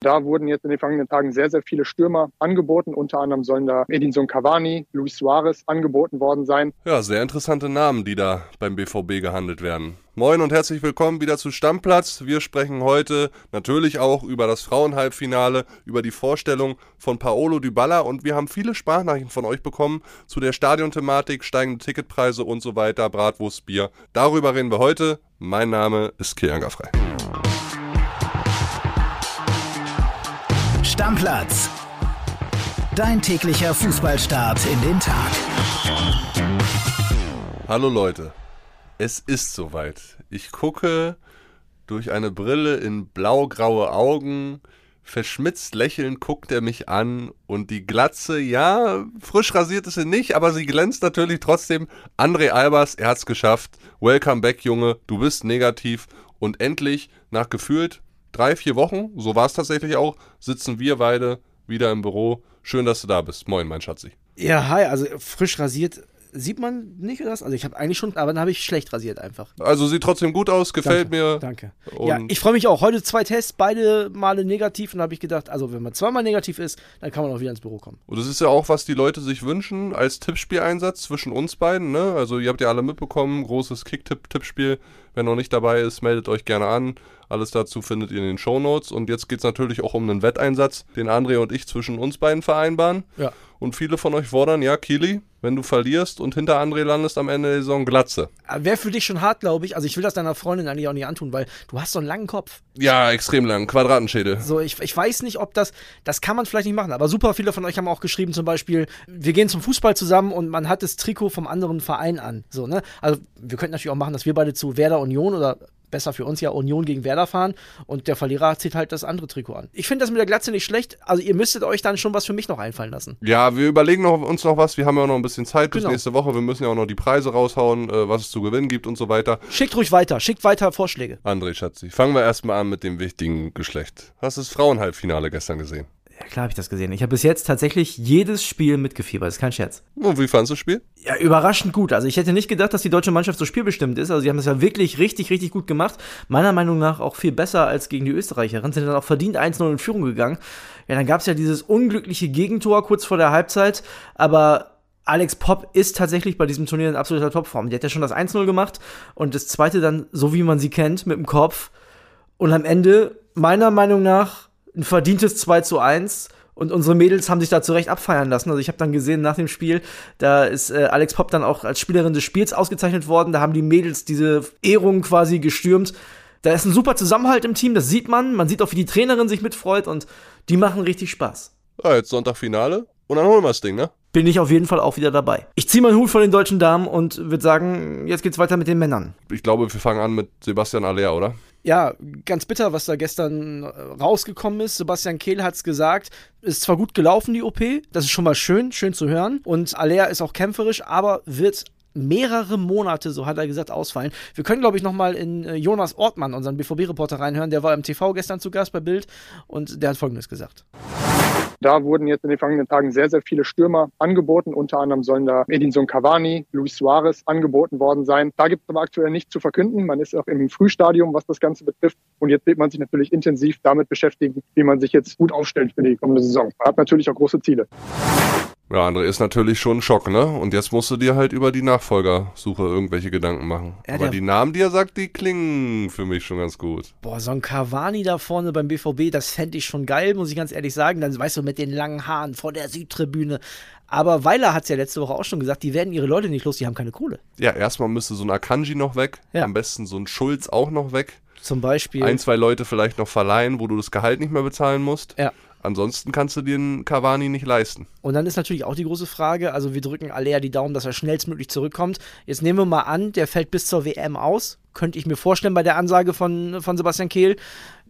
Da wurden jetzt in den vergangenen Tagen sehr, sehr viele Stürmer angeboten. Unter anderem sollen da Edinson Cavani, Luis Suarez angeboten worden sein. Ja, sehr interessante Namen, die da beim BVB gehandelt werden. Moin und herzlich willkommen wieder zu Stammplatz. Wir sprechen heute natürlich auch über das Frauenhalbfinale, über die Vorstellung von Paolo Dybala und wir haben viele Sprachnachrichten von euch bekommen zu der Stadionthematik, steigende Ticketpreise und so weiter, Bratwurst, Bier. Darüber reden wir heute. Mein Name ist Kilian Frei. Stammplatz. Dein täglicher Fußballstart in den Tag. Hallo Leute, es ist soweit. Ich gucke durch eine Brille in blau-graue Augen. Verschmitzt lächelnd guckt er mich an und die Glatze, ja, frisch rasiert ist sie nicht, aber sie glänzt natürlich trotzdem. André Albers, er hat's geschafft. Welcome back, Junge. Du bist negativ und endlich nach gefühlt drei, vier Wochen, so war es tatsächlich auch, sitzen wir beide wieder im Büro. Schön, dass du da bist. Moin, mein Schatzi. Ja, hi, also frisch rasiert sieht man nicht oder das? Also ich habe eigentlich schon, aber dann habe ich schlecht rasiert einfach. Also sieht trotzdem gut aus, gefällt danke, mir. Danke. ja, ich freue mich auch. Heute zwei Tests, beide Male negativ und habe ich gedacht, also wenn man zweimal negativ ist, dann kann man auch wieder ins Büro kommen. Und das ist ja auch, was die Leute sich wünschen als Tippspieleinsatz zwischen uns beiden. Ne? Also ihr habt ja alle mitbekommen, großes Kick-Tipp-Tippspiel. Wer noch nicht dabei ist, meldet euch gerne an. Alles dazu findet ihr in den Shownotes. Und jetzt geht es natürlich auch um einen Wetteinsatz, den André und ich zwischen uns beiden vereinbaren. Ja. Und viele von euch fordern, ja, Kili, wenn du verlierst und hinter André landest am Ende der Saison Glatze. Wäre für dich schon hart, glaube ich. Also ich will das deiner Freundin eigentlich auch nicht antun, weil du hast so einen langen Kopf. Ja, extrem lang. Quadratenschädel. So, ich, ich weiß nicht, ob das, das kann man vielleicht nicht machen. Aber super viele von euch haben auch geschrieben, zum Beispiel, wir gehen zum Fußball zusammen und man hat das Trikot vom anderen Verein an. So, ne? Also wir könnten natürlich auch machen, dass wir beide zu Werder Union oder besser für uns ja Union gegen Werder fahren und der Verlierer zieht halt das andere Trikot an. Ich finde das mit der Glatze nicht schlecht. Also ihr müsstet euch dann schon was für mich noch einfallen lassen. Ja, wir überlegen noch, uns noch was. Wir haben ja auch noch ein bisschen Zeit bis genau. nächste Woche. Wir müssen ja auch noch die Preise raushauen, äh, was es zu gewinnen gibt und so weiter. Schickt ruhig weiter. Schickt weiter Vorschläge. André Schatzi, fangen wir erstmal an mit dem wichtigen Geschlecht. Hast du das Frauenhalbfinale gestern gesehen? Ja, klar habe ich das gesehen. Ich habe bis jetzt tatsächlich jedes Spiel mitgefiebert. Das ist kein Scherz. Und wie fandest du das Spiel? Ja, überraschend gut. Also ich hätte nicht gedacht, dass die deutsche Mannschaft so spielbestimmt ist. Also sie haben es ja wirklich richtig, richtig gut gemacht. Meiner Meinung nach auch viel besser als gegen die Österreicherin. Sind dann auch verdient 1-0 in Führung gegangen. Ja, dann gab es ja dieses unglückliche Gegentor kurz vor der Halbzeit. Aber Alex Popp ist tatsächlich bei diesem Turnier in absoluter Topform. Die hat ja schon das 1-0 gemacht und das zweite dann, so wie man sie kennt, mit dem Kopf. Und am Ende, meiner Meinung nach, ein verdientes 2 zu 1. Und unsere Mädels haben sich da zurecht abfeiern lassen. Also ich habe dann gesehen nach dem Spiel, da ist äh, Alex Popp dann auch als Spielerin des Spiels ausgezeichnet worden. Da haben die Mädels diese Ehrung quasi gestürmt. Da ist ein super Zusammenhalt im Team, das sieht man. Man sieht auch, wie die Trainerin sich mitfreut und die machen richtig Spaß. Ja, jetzt Sonntagfinale und dann holen wir das Ding, ne? Bin ich auf jeden Fall auch wieder dabei. Ich ziehe meinen Hut von den deutschen Damen und würde sagen, jetzt geht's weiter mit den Männern. Ich glaube, wir fangen an mit Sebastian Aller, oder? Ja, ganz bitter, was da gestern äh, rausgekommen ist. Sebastian Kehl hat es gesagt. Ist zwar gut gelaufen, die OP. Das ist schon mal schön, schön zu hören. Und Alea ist auch kämpferisch, aber wird mehrere Monate, so hat er gesagt, ausfallen. Wir können, glaube ich, nochmal in äh, Jonas Ortmann, unseren BVB-Reporter, reinhören. Der war im TV gestern zu Gast bei Bild und der hat Folgendes gesagt. Da wurden jetzt in den vergangenen Tagen sehr, sehr viele Stürmer angeboten. Unter anderem sollen da Edinson Cavani, Luis Suarez angeboten worden sein. Da gibt es aber aktuell nichts zu verkünden. Man ist auch im Frühstadium, was das Ganze betrifft. Und jetzt wird man sich natürlich intensiv damit beschäftigen, wie man sich jetzt gut aufstellt für die kommende Saison. Man hat natürlich auch große Ziele. Ja, André ist natürlich schon ein Schock, ne? Und jetzt musst du dir halt über die Nachfolgersuche irgendwelche Gedanken machen. Ja, Aber die Namen, die er sagt, die klingen für mich schon ganz gut. Boah, so ein Cavani da vorne beim BVB, das fände ich schon geil, muss ich ganz ehrlich sagen. Dann weißt du, mit den langen Haaren vor der Südtribüne. Aber Weiler hat es ja letzte Woche auch schon gesagt, die werden ihre Leute nicht los, die haben keine Kohle. Ja, erstmal müsste so ein Akanji noch weg. Ja. Am besten so ein Schulz auch noch weg. Zum Beispiel. Ein, zwei Leute vielleicht noch verleihen, wo du das Gehalt nicht mehr bezahlen musst. Ja. Ansonsten kannst du dir einen Cavani nicht leisten. Und dann ist natürlich auch die große Frage, also wir drücken Alea die Daumen, dass er schnellstmöglich zurückkommt. Jetzt nehmen wir mal an, der fällt bis zur WM aus. Könnte ich mir vorstellen bei der Ansage von, von Sebastian Kehl.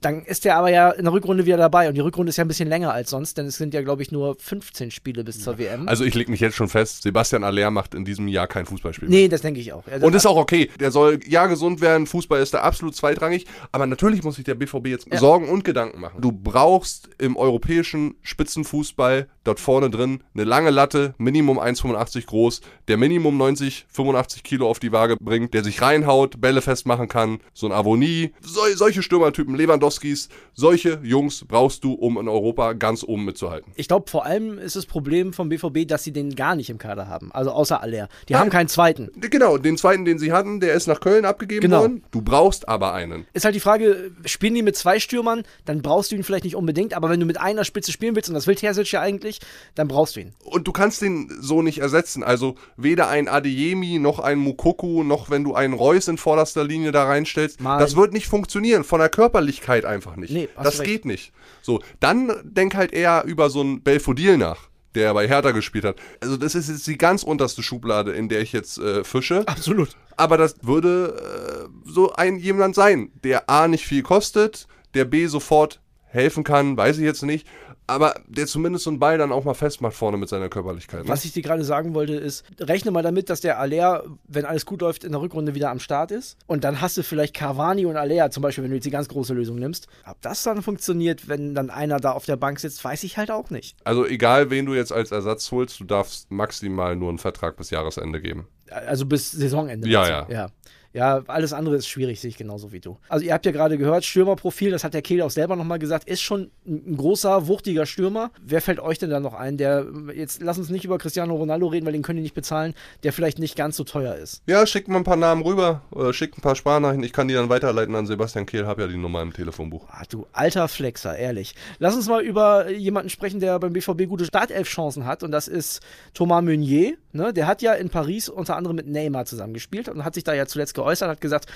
Dann ist er aber ja in der Rückrunde wieder dabei. Und die Rückrunde ist ja ein bisschen länger als sonst, denn es sind ja, glaube ich, nur 15 Spiele bis zur WM. Also ich lege mich jetzt schon fest, Sebastian Aller macht in diesem Jahr kein Fußballspiel. Nee, das denke ich auch. Also und ist auch okay. Der soll ja gesund werden, Fußball ist da absolut zweitrangig. Aber natürlich muss sich der BVB jetzt ja. Sorgen und Gedanken machen. Du brauchst im europäischen Spitzenfußball dort vorne drin eine lange Latte, Minimum 1,85 groß, der Minimum 90, 85 Kilo auf die Waage bringt, der sich reinhaut, Bälle festmachen kann, so ein Avonie, so, solche Stürmertypen, Lewandowskis, solche Jungs brauchst du, um in Europa ganz oben mitzuhalten. Ich glaube, vor allem ist das Problem vom BVB, dass sie den gar nicht im Kader haben. Also außer Aller. Die Nein. haben keinen zweiten. Genau, den zweiten, den sie hatten, der ist nach Köln abgegeben genau. worden. Du brauchst aber einen. Ist halt die Frage, spielen die mit zwei Stürmern, dann brauchst du ihn vielleicht nicht unbedingt, aber wenn du mit einer Spitze spielen willst, und das will Terzic ja eigentlich, dann brauchst du ihn. Und du kannst den so nicht ersetzen. Also weder ein Adeyemi, noch ein Mukoku, noch wenn du einen Reus in vorderster Linie da reinstellst. Mal. Das wird nicht funktionieren. Von der Körperlichkeit einfach nicht. Nee, das geht nicht. So, dann denk halt eher über so ein Belfodil nach der bei Hertha gespielt hat. Also das ist jetzt die ganz unterste Schublade, in der ich jetzt äh, fische. Absolut. Aber das würde äh, so ein jemand sein, der A nicht viel kostet, der B sofort helfen kann, weiß ich jetzt nicht, aber der zumindest so einen Ball dann auch mal festmacht vorne mit seiner Körperlichkeit. Ne? Was ich dir gerade sagen wollte, ist, rechne mal damit, dass der Aller, wenn alles gut läuft, in der Rückrunde wieder am Start ist. Und dann hast du vielleicht Cavani und Aller, zum Beispiel, wenn du jetzt die ganz große Lösung nimmst. Ob das dann funktioniert, wenn dann einer da auf der Bank sitzt, weiß ich halt auch nicht. Also egal, wen du jetzt als Ersatz holst, du darfst maximal nur einen Vertrag bis Jahresende geben. Also bis Saisonende. Ja, ja. ja. Ja, alles andere ist schwierig, sehe ich genauso wie du. Also ihr habt ja gerade gehört, Stürmerprofil, das hat der Kehl auch selber nochmal gesagt, ist schon ein großer, wuchtiger Stürmer. Wer fällt euch denn da noch ein, der, jetzt lass uns nicht über Cristiano Ronaldo reden, weil den können die nicht bezahlen, der vielleicht nicht ganz so teuer ist? Ja, schickt mal ein paar Namen rüber oder schickt ein paar Sparnachrichten, ich kann die dann weiterleiten an Sebastian Kehl, hab ja die Nummer im Telefonbuch. Ah, du alter Flexer, ehrlich. Lass uns mal über jemanden sprechen, der beim BVB gute Startelf-Chancen hat und das ist Thomas Meunier. Ne? Der hat ja in Paris unter anderem mit Neymar zusammengespielt und hat sich da ja zuletzt geäußert, hat gesagt,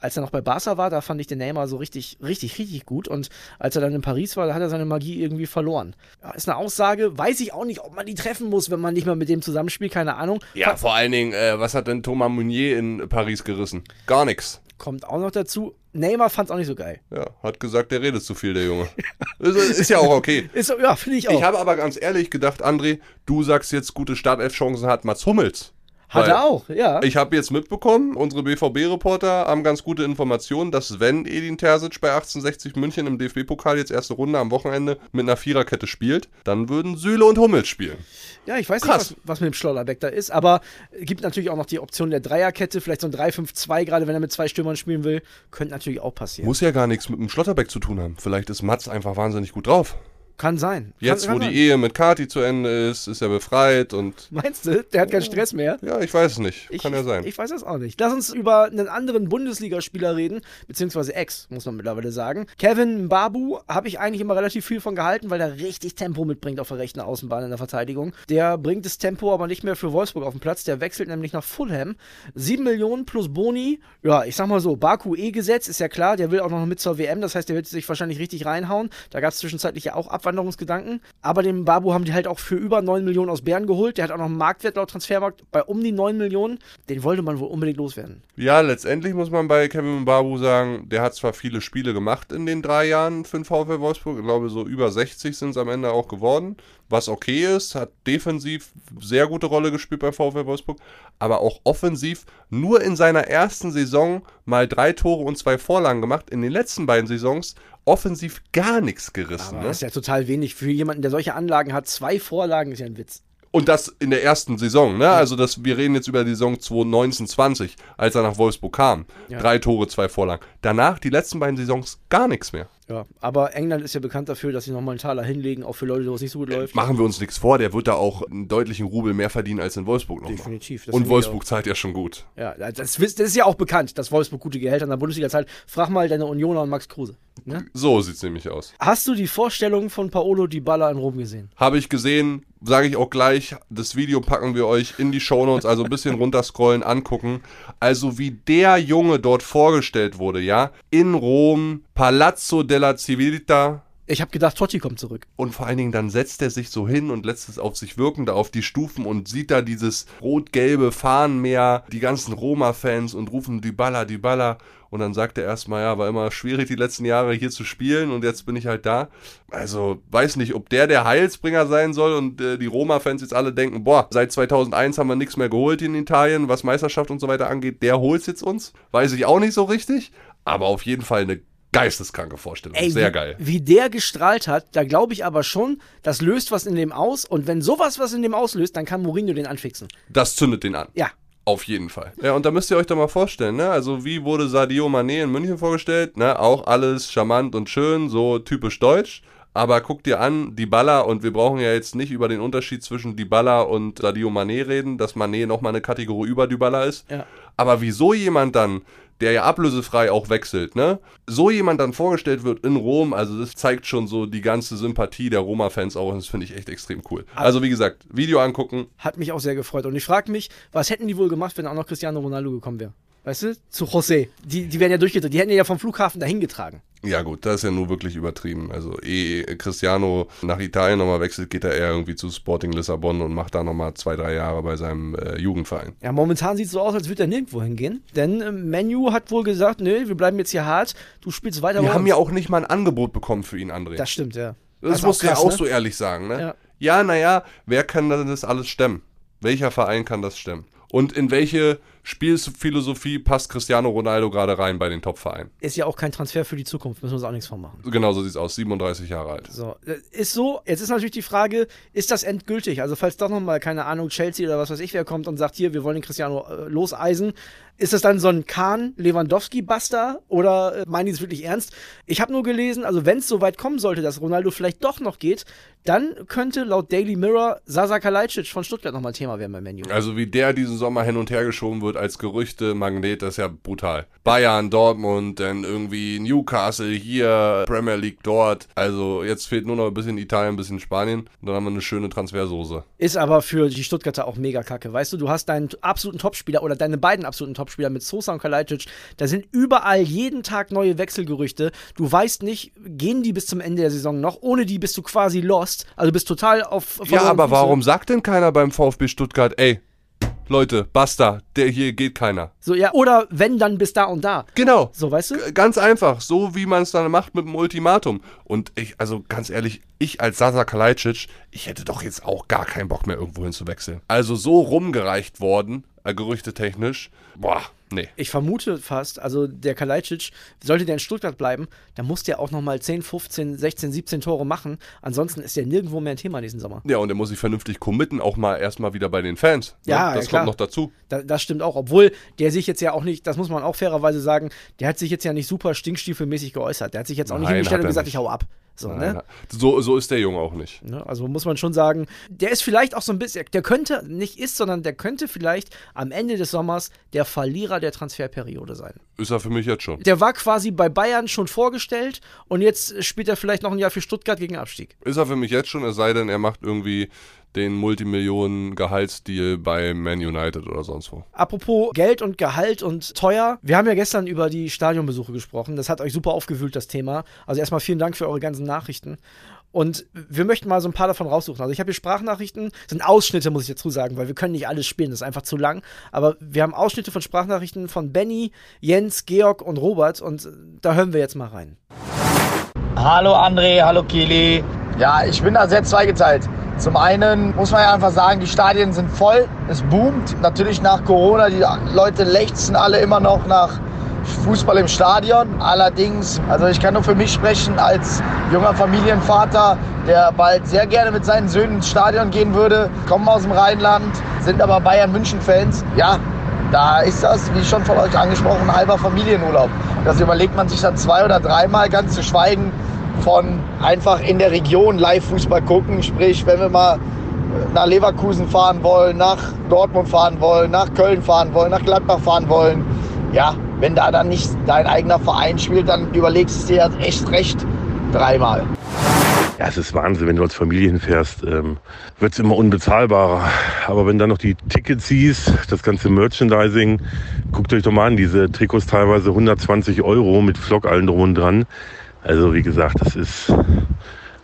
als er noch bei Barca war, da fand ich den Neymar so richtig, richtig, richtig gut. Und als er dann in Paris war, da hat er seine Magie irgendwie verloren. Ja, ist eine Aussage, weiß ich auch nicht, ob man die treffen muss, wenn man nicht mal mit dem zusammenspielt, keine Ahnung. Ja, vor allen Dingen, äh, was hat denn Thomas Meunier in Paris gerissen? Gar nichts. Kommt auch noch dazu. Neymar fand es auch nicht so geil. Ja, hat gesagt, der redet zu viel, der Junge. ist, ist, ja auch okay. ist, ja, finde ich auch. Ich habe aber ganz ehrlich gedacht, André, du sagst jetzt, gute Startelf-Chancen hat Mats Hummels. Hat er auch, ja. Ich habe jetzt mitbekommen, unsere BVB-Reporter haben ganz gute Informationen, dass wenn Edin Terzic bei 1860 München im DFB-Pokal jetzt erste Runde am Wochenende mit einer Viererkette spielt, dann würden Süle und Hummels spielen. Ja, ich weiß Krass. nicht, was, was mit dem Schlotterbeck da ist, aber es gibt natürlich auch noch die Option der Dreierkette, vielleicht so ein 3-5-2, gerade wenn er mit zwei Stürmern spielen will, könnte natürlich auch passieren. Muss ja gar nichts mit dem Schlotterbeck zu tun haben. Vielleicht ist Mats einfach wahnsinnig gut drauf. Kann sein. Jetzt, kann, wo die Ehe mit Kati zu Ende ist, ist er befreit und. Meinst du? Der hat keinen Stress mehr? Ja, ich weiß es nicht. Ich, kann ja sein. Ich weiß es auch nicht. Lass uns über einen anderen Bundesligaspieler reden, beziehungsweise Ex, muss man mittlerweile sagen. Kevin Babu habe ich eigentlich immer relativ viel von gehalten, weil er richtig Tempo mitbringt auf der rechten Außenbahn in der Verteidigung. Der bringt das Tempo aber nicht mehr für Wolfsburg auf den Platz. Der wechselt nämlich nach Fulham. 7 Millionen plus Boni. Ja, ich sag mal so, Baku E-Gesetz, ist ja klar. Der will auch noch mit zur WM. Das heißt, der wird sich wahrscheinlich richtig reinhauen. Da gab es zwischenzeitlich ja auch Abwanderungsgedanken. Aber den Babu haben die halt auch für über 9 Millionen aus Bern geholt. Der hat auch noch einen Marktwert laut Transfermarkt bei um die 9 Millionen. Den wollte man wohl unbedingt loswerden. Ja, letztendlich muss man bei Kevin Babu sagen, der hat zwar viele Spiele gemacht in den drei Jahren für den VfL Wolfsburg. Ich glaube, so über 60 sind es am Ende auch geworden. Was okay ist, hat defensiv sehr gute Rolle gespielt bei VfL Wolfsburg, aber auch offensiv nur in seiner ersten Saison mal drei Tore und zwei Vorlagen gemacht. In den letzten beiden Saisons offensiv gar nichts gerissen. Aber ne? Das ist ja total wenig. Für jemanden, der solche Anlagen hat, zwei Vorlagen ist ja ein Witz. Und das in der ersten Saison, ne? Also das, wir reden jetzt über die Saison 2019-20, als er nach Wolfsburg kam. Ja. Drei Tore, zwei Vorlagen. Danach, die letzten beiden Saisons, gar nichts mehr. Ja, aber England ist ja bekannt dafür, dass sie nochmal einen Taler hinlegen, auch für Leute, wo es nicht so gut äh, läuft. Machen wir uns nichts vor, der wird da auch einen deutlichen Rubel mehr verdienen als in Wolfsburg noch. Definitiv. Und Wolfsburg zahlt ja schon gut. Ja, das, das, ist ja auch bekannt, dass Wolfsburg gute Gehälter in der Bundesliga zahlt. Frag mal deine Unioner und Max Kruse. Ne? So sieht es nämlich aus. Hast du die Vorstellung von Paolo Di Balla in Rom gesehen? Habe ich gesehen, sage ich auch gleich. Das Video packen wir euch in die Shownotes, also ein bisschen runterscrollen, angucken. Also wie der Junge dort vorgestellt wurde, ja, in Rom, Palazzo della Civiltà. Ich habe gedacht, Totti kommt zurück. Und vor allen Dingen dann setzt er sich so hin und lässt es auf sich wirken, da auf die Stufen und sieht da dieses rot-gelbe Fahnenmeer, die ganzen Roma-Fans und rufen die Baller. Und dann sagt er erstmal, ja, war immer schwierig die letzten Jahre hier zu spielen und jetzt bin ich halt da. Also weiß nicht, ob der der Heilsbringer sein soll und äh, die Roma-Fans jetzt alle denken, boah, seit 2001 haben wir nichts mehr geholt in Italien, was Meisterschaft und so weiter angeht. Der holt jetzt uns. Weiß ich auch nicht so richtig, aber auf jeden Fall eine geisteskranke Vorstellung. Ey, Sehr wie, geil. Wie der gestrahlt hat, da glaube ich aber schon, das löst was in dem aus. Und wenn sowas was in dem auslöst, dann kann Mourinho den anfixen. Das zündet den an. Ja. Auf jeden Fall. Ja, und da müsst ihr euch doch mal vorstellen, ne? Also, wie wurde Sadio Mané in München vorgestellt? Ne? Auch alles charmant und schön, so typisch deutsch. Aber guck dir an, Dybala, und wir brauchen ja jetzt nicht über den Unterschied zwischen Dybala und Sadio Mané reden, dass Mané nochmal eine Kategorie über Dybala ist. Ja. Aber wieso jemand dann, der ja ablösefrei auch wechselt, ne? So jemand dann vorgestellt wird in Rom, also das zeigt schon so die ganze Sympathie der Roma-Fans auch und das finde ich echt extrem cool. Also wie gesagt, Video angucken, Hat mich auch sehr gefreut. Und ich frage mich, was hätten die wohl gemacht, wenn auch noch Cristiano Ronaldo gekommen wäre? Weißt du? Zu José. Die, die wären ja durchgedreht. Die hätten ihn ja vom Flughafen dahin getragen. Ja gut, das ist ja nur wirklich übertrieben. Also eh Cristiano nach Italien nochmal wechselt, geht er eher irgendwie zu Sporting Lissabon und macht da nochmal zwei, drei Jahre bei seinem äh, Jugendverein. Ja, momentan sieht es so aus, als würde er nirgendwo hingehen. Denn äh, Menu hat wohl gesagt, nö, wir bleiben jetzt hier hart. Du spielst weiter Wir haben ja auch nicht mal ein Angebot bekommen für ihn, André. Das stimmt, ja. Das, ist muss ja krass, auch ne? so ehrlich sagen, ne? Ja. Ja, naja, wer kann denn das alles stemmen? Welcher Verein kann das stemmen? Und in welche Spielphilosophie passt Cristiano Ronaldo gerade rein bei den Top-Vereinen? Ist ja auch kein Transfer für die Zukunft, müssen wir uns auch nichts von machen. Genau so sieht's aus, 37 Jahre alt. So, äh, ist so. Jetzt ist natürlich die Frage, ist das endgültig? Also, falls doch nochmal, keine Ahnung, Chelsea oder was weiß ich, wer kommt und sagt, hier, wir wollen den Cristiano äh, loseisen, ist das dann so ein Kahn-Lewandowski-Buster oder äh, meinen die es wirklich ernst? Ich habe nur gelesen, also wenn es so weit kommen sollte, dass Ronaldo vielleicht doch noch geht, dann könnte laut Daily Mirror Sasa Kalajdzic von Stuttgart nochmal Thema werden beim Menu. Also wie der diesen Sommer hin und her geschoben wird als Gerüchte-Magnet, das ist ja brutal. Bayern, Dortmund, dann irgendwie Newcastle hier, Premier League dort. Also jetzt fehlt nur noch ein bisschen Italien, ein bisschen Spanien. Und dann haben wir eine schöne Transfersoße. Ist aber für die Stuttgarter auch mega kacke. Weißt du, du hast deinen absoluten Topspieler oder deine beiden absoluten Topspieler mit Sosa und Kalajdzic. Da sind überall jeden Tag neue Wechselgerüchte. Du weißt nicht, gehen die bis zum Ende der Saison noch? Ohne die bist du quasi lost. Also bist total auf. Ja, aber warum sagt denn keiner beim VfB Stuttgart, ey, Leute, basta, der hier geht keiner. So, ja, oder wenn, dann bis da und da. Genau. So, weißt du? G- Ganz einfach, so wie man es dann macht mit dem Ultimatum. Und ich, also ganz ehrlich, ich als Sasa Kalajdzic, ich hätte doch jetzt auch gar keinen Bock mehr irgendwo hin zu wechseln. Also so rumgereicht worden, gerüchtetechnisch, boah, nee. Ich vermute fast, also der Kalajdzic, sollte der in Stuttgart bleiben, dann muss der auch nochmal 10, 15, 16, 17 Tore machen. Ansonsten ist der nirgendwo mehr ein Thema diesen Sommer. Ja, und er muss sich vernünftig committen, auch mal erstmal wieder bei den Fans. ne? Ja, Das ja, kommt noch dazu. Da, das stimmt auch, obwohl der sich jetzt ja auch nicht, das muss man auch fairerweise sagen, der hat sich jetzt ja nicht super stinkstiefelmäßig geäußert. Der hat sich jetzt auch nicht Nein, hingestellt hat und gesagt, nicht. ich hau ab. So, Nein, ne? so, so ist der Junge auch nicht. Ne? Also muss man schon sagen, der ist vielleicht auch so ein bisschen, der könnte, nicht ist, sondern der könnte vielleicht am Ende des Sommers der Verlierer der Transferperiode sein. Ist er für mich jetzt schon. Der war quasi bei Bayern schon vorgestellt und jetzt spielt er vielleicht noch ein Jahr für Stuttgart gegen Abstieg. Ist er für mich jetzt schon, es sei denn, er macht irgendwie den Multimillionen-Gehaltsdeal bei Man United oder sonst wo. Apropos Geld und Gehalt und teuer. Wir haben ja gestern über die Stadionbesuche gesprochen. Das hat euch super aufgewühlt, das Thema. Also erstmal vielen Dank für eure ganzen Nachrichten. Und wir möchten mal so ein paar davon raussuchen. Also ich habe hier Sprachnachrichten, das sind Ausschnitte, muss ich dazu sagen, weil wir können nicht alles spielen, das ist einfach zu lang. Aber wir haben Ausschnitte von Sprachnachrichten von Benny, Jens, Georg und Robert und da hören wir jetzt mal rein. Hallo André, hallo Kili. Ja, ich bin da sehr zweigeteilt. Zum einen muss man ja einfach sagen, die Stadien sind voll, es boomt. Natürlich nach Corona, die Leute lechzen alle immer noch nach Fußball im Stadion. Allerdings, also ich kann nur für mich sprechen als junger Familienvater, der bald sehr gerne mit seinen Söhnen ins Stadion gehen würde. Kommen aus dem Rheinland, sind aber Bayern München Fans. Ja, da ist das, wie schon von euch angesprochen, ein halber Familienurlaub. Das überlegt man sich dann zwei oder dreimal, ganz zu schweigen von einfach in der Region Live-Fußball gucken. Sprich, wenn wir mal nach Leverkusen fahren wollen, nach Dortmund fahren wollen, nach Köln fahren wollen, nach Gladbach fahren wollen. Ja, wenn da dann nicht dein eigener Verein spielt, dann überlegst du dir das echt recht dreimal. Ja, es ist Wahnsinn, wenn du als Familie hinfährst, ähm, wird es immer unbezahlbarer. Aber wenn dann noch die Tickets siehst, das ganze Merchandising, guckt euch doch mal an, diese Trikots teilweise 120 Euro mit Flock allen drum und dran. Also wie gesagt, das ist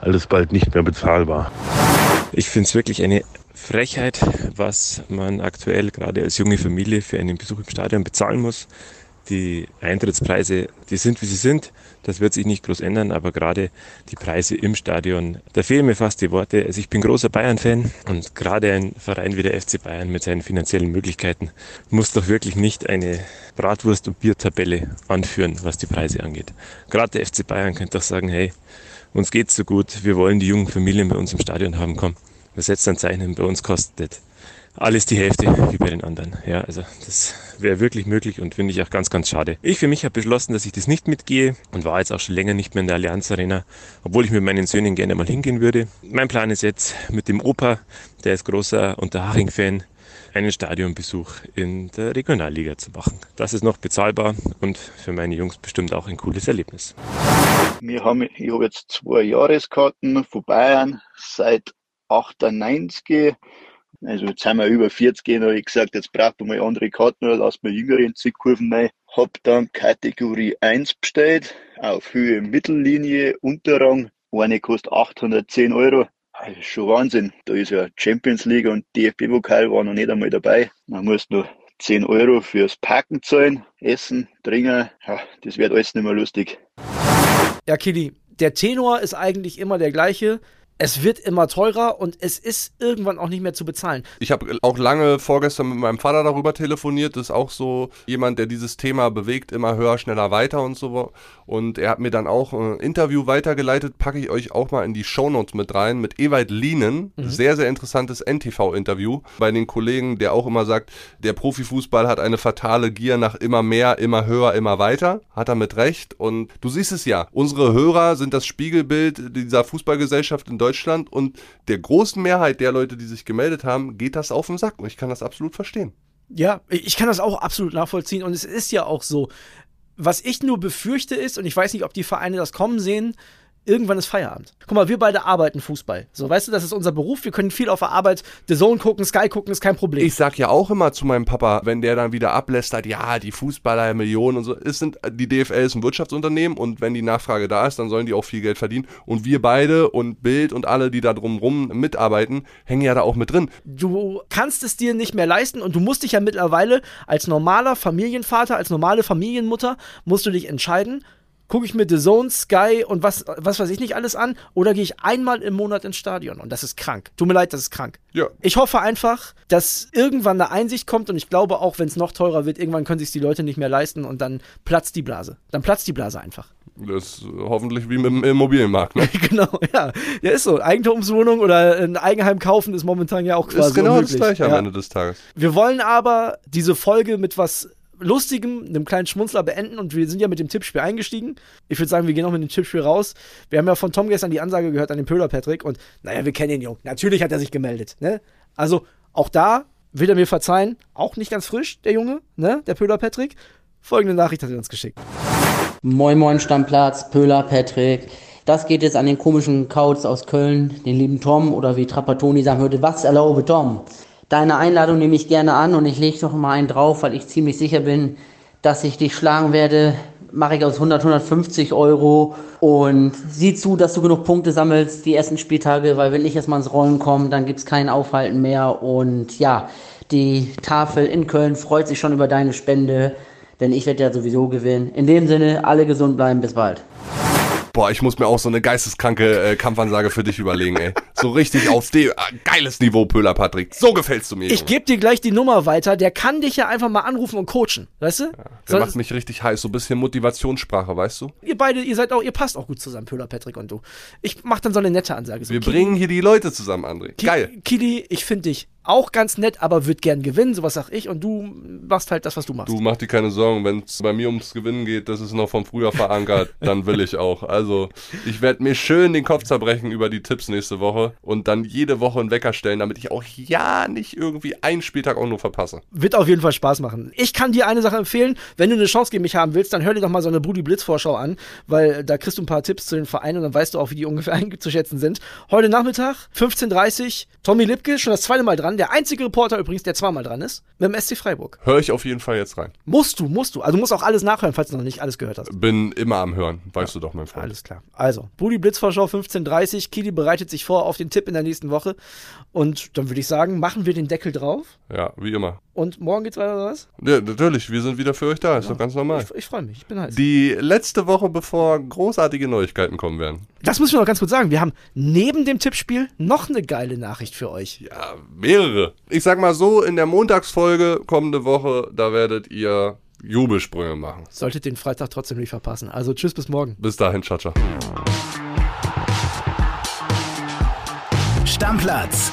alles bald nicht mehr bezahlbar. Ich finde es wirklich eine Frechheit, was man aktuell gerade als junge Familie für einen Besuch im Stadion bezahlen muss. Die Eintrittspreise, die sind wie sie sind. Das wird sich nicht groß ändern, aber gerade die Preise im Stadion, da fehlen mir fast die Worte. Also ich bin großer Bayern-Fan und gerade ein Verein wie der FC Bayern mit seinen finanziellen Möglichkeiten muss doch wirklich nicht eine Bratwurst- und Biertabelle anführen, was die Preise angeht. Gerade der FC Bayern könnte doch sagen, hey, uns geht's so gut, wir wollen die jungen Familien bei uns im Stadion haben, komm, wir setzen ein Zeichen, bei uns kostet alles die Hälfte wie bei den anderen. Ja, also das wäre wirklich möglich und finde ich auch ganz, ganz schade. Ich für mich habe beschlossen, dass ich das nicht mitgehe und war jetzt auch schon länger nicht mehr in der Allianz Arena, obwohl ich mit meinen Söhnen gerne mal hingehen würde. Mein Plan ist jetzt mit dem Opa, der ist großer Unterhaching-Fan, einen Stadionbesuch in der Regionalliga zu machen. Das ist noch bezahlbar und für meine Jungs bestimmt auch ein cooles Erlebnis. Wir haben, ich habe jetzt zwei Jahreskarten von Bayern seit 98. Also jetzt sind wir über 40 und habe ich gesagt, jetzt braucht man mal andere Karten oder lass mal jüngere in die Kurven rein. Hab dann Kategorie 1 bestellt, auf Höhe Mittellinie, Unterrang. Eine kostet 810 Euro. Also schon Wahnsinn. Da ist ja Champions League und DFB-Pokal war noch nicht einmal dabei. Man muss nur 10 Euro fürs Parken zahlen, Essen, Trinken. Ja, das wird alles nicht mehr lustig. Ja, Kili, der Tenor ist eigentlich immer der gleiche. Es wird immer teurer und es ist irgendwann auch nicht mehr zu bezahlen. Ich habe auch lange vorgestern mit meinem Vater darüber telefoniert. Das ist auch so jemand, der dieses Thema bewegt, immer höher, schneller, weiter und so. Und er hat mir dann auch ein Interview weitergeleitet, packe ich euch auch mal in die Shownotes mit rein, mit Ewald Lienen. Mhm. Sehr, sehr interessantes NTV-Interview bei den Kollegen, der auch immer sagt, der Profifußball hat eine fatale Gier nach immer mehr, immer höher, immer weiter. Hat er mit Recht. Und du siehst es ja, unsere Hörer sind das Spiegelbild dieser Fußballgesellschaft in Deutschland Deutschland und der großen Mehrheit der Leute, die sich gemeldet haben, geht das auf den Sack und ich kann das absolut verstehen. Ja, ich kann das auch absolut nachvollziehen und es ist ja auch so. Was ich nur befürchte ist, und ich weiß nicht, ob die Vereine das kommen sehen, irgendwann ist Feierabend. Guck mal, wir beide arbeiten Fußball. So, weißt du, das ist unser Beruf. Wir können viel auf der Arbeit The Zone gucken, Sky gucken, ist kein Problem. Ich sag ja auch immer zu meinem Papa, wenn der dann wieder ablästert, ja, die Fußballer, Millionen und so. Es sind, die DFL ist ein Wirtschaftsunternehmen und wenn die Nachfrage da ist, dann sollen die auch viel Geld verdienen. Und wir beide und Bild und alle, die da drumrum mitarbeiten, hängen ja da auch mit drin. Du kannst es dir nicht mehr leisten und du musst dich ja mittlerweile als normaler Familienvater, als normale Familienmutter, musst du dich entscheiden, gucke ich mir The Zone, Sky und was, was weiß ich nicht alles an oder gehe ich einmal im Monat ins Stadion und das ist krank. Tut mir leid, das ist krank. Ja. Ich hoffe einfach, dass irgendwann eine Einsicht kommt und ich glaube auch, wenn es noch teurer wird, irgendwann können sich die Leute nicht mehr leisten und dann platzt die Blase. Dann platzt die Blase einfach. Das ist hoffentlich wie mit dem Immobilienmarkt, ne? genau, ja. Ja, ist so. Eigentumswohnung oder ein Eigenheim kaufen ist momentan ja auch quasi Ist genau unmöglich. das gleiche ja. am Ende des Tages. Wir wollen aber diese Folge mit was Lustigem, einem kleinen Schmunzler beenden und wir sind ja mit dem Tippspiel eingestiegen. Ich würde sagen, wir gehen auch mit dem Tippspiel raus. Wir haben ja von Tom gestern die Ansage gehört an den Pöhler Patrick und naja, wir kennen den Jungen. Natürlich hat er sich gemeldet, ne? Also auch da will er mir verzeihen, auch nicht ganz frisch, der Junge, ne? Der Pöhler Patrick. Folgende Nachricht hat er uns geschickt. Moin Moin Stammplatz, Pöhler Patrick. Das geht jetzt an den komischen Kauz aus Köln, den lieben Tom oder wie Trapattoni sagen würde, was erlaube Tom? Deine Einladung nehme ich gerne an und ich lege doch mal einen drauf, weil ich ziemlich sicher bin, dass ich dich schlagen werde. Mache ich aus 100, 150 Euro und sieh zu, dass du genug Punkte sammelst die ersten Spieltage, weil wenn ich erstmal ins Rollen komme, dann gibt's kein Aufhalten mehr und ja, die Tafel in Köln freut sich schon über deine Spende, denn ich werde ja sowieso gewinnen. In dem Sinne, alle gesund bleiben, bis bald. Boah, ich muss mir auch so eine geisteskranke äh, Kampfansage für dich überlegen, ey. So richtig auf dem, äh, geiles Niveau, Pöhler Patrick. So gefällst du mir. Ich gebe dir gleich die Nummer weiter. Der kann dich ja einfach mal anrufen und coachen, weißt du? Ja, der Sonst macht mich richtig heiß. So ein bisschen Motivationssprache, weißt du? Ihr beide, ihr seid auch, ihr passt auch gut zusammen, Pöhler Patrick und du. Ich mach dann so eine nette Ansage. So, Wir Kili, bringen hier die Leute zusammen, André. Geil. Kili, ich finde dich auch ganz nett, aber wird gern gewinnen, sowas sag ich. Und du machst halt das, was du machst. Du mach dir keine Sorgen, wenn es bei mir ums Gewinnen geht, das ist noch vom Frühjahr verankert, dann will ich auch. Also, ich werde mir schön den Kopf zerbrechen über die Tipps nächste Woche und dann jede Woche einen Wecker stellen, damit ich auch ja nicht irgendwie einen Spieltag auch nur verpasse. Wird auf jeden Fall Spaß machen. Ich kann dir eine Sache empfehlen, wenn du eine Chance gegen mich haben willst, dann hör dir doch mal so eine Brudi Blitz Vorschau an, weil da kriegst du ein paar Tipps zu den Vereinen und dann weißt du auch, wie die ungefähr einzuschätzen sind. Heute Nachmittag, 15.30 Uhr, Tommy Lipke, schon das zweite Mal dran, der einzige Reporter übrigens, der zweimal dran ist, mit dem SC Freiburg. Hör ich auf jeden Fall jetzt rein. Musst du, musst du. Also du musst auch alles nachhören, falls du noch nicht alles gehört hast. Bin immer am Hören, weißt ja. du doch, mein Freund. Alles klar. Also, Brudi Blitzvorschau 15.30 Kili bereitet sich vor auf den Tipp in der nächsten Woche. Und dann würde ich sagen, machen wir den Deckel drauf. Ja, wie immer. Und morgen geht's weiter, oder was? Ja, natürlich, wir sind wieder für euch da, ist doch ganz normal. Ich, ich freue mich, ich bin heiß. Die letzte Woche, bevor großartige Neuigkeiten kommen werden. Das müssen wir noch ganz kurz sagen. Wir haben neben dem Tippspiel noch eine geile Nachricht für euch. Ja, mehrere. Ich sag mal so, in der Montagsfolge kommende Woche, da werdet ihr Jubelsprünge machen. Solltet den Freitag trotzdem nicht verpassen. Also tschüss, bis morgen. Bis dahin, ciao, ciao. Stammplatz.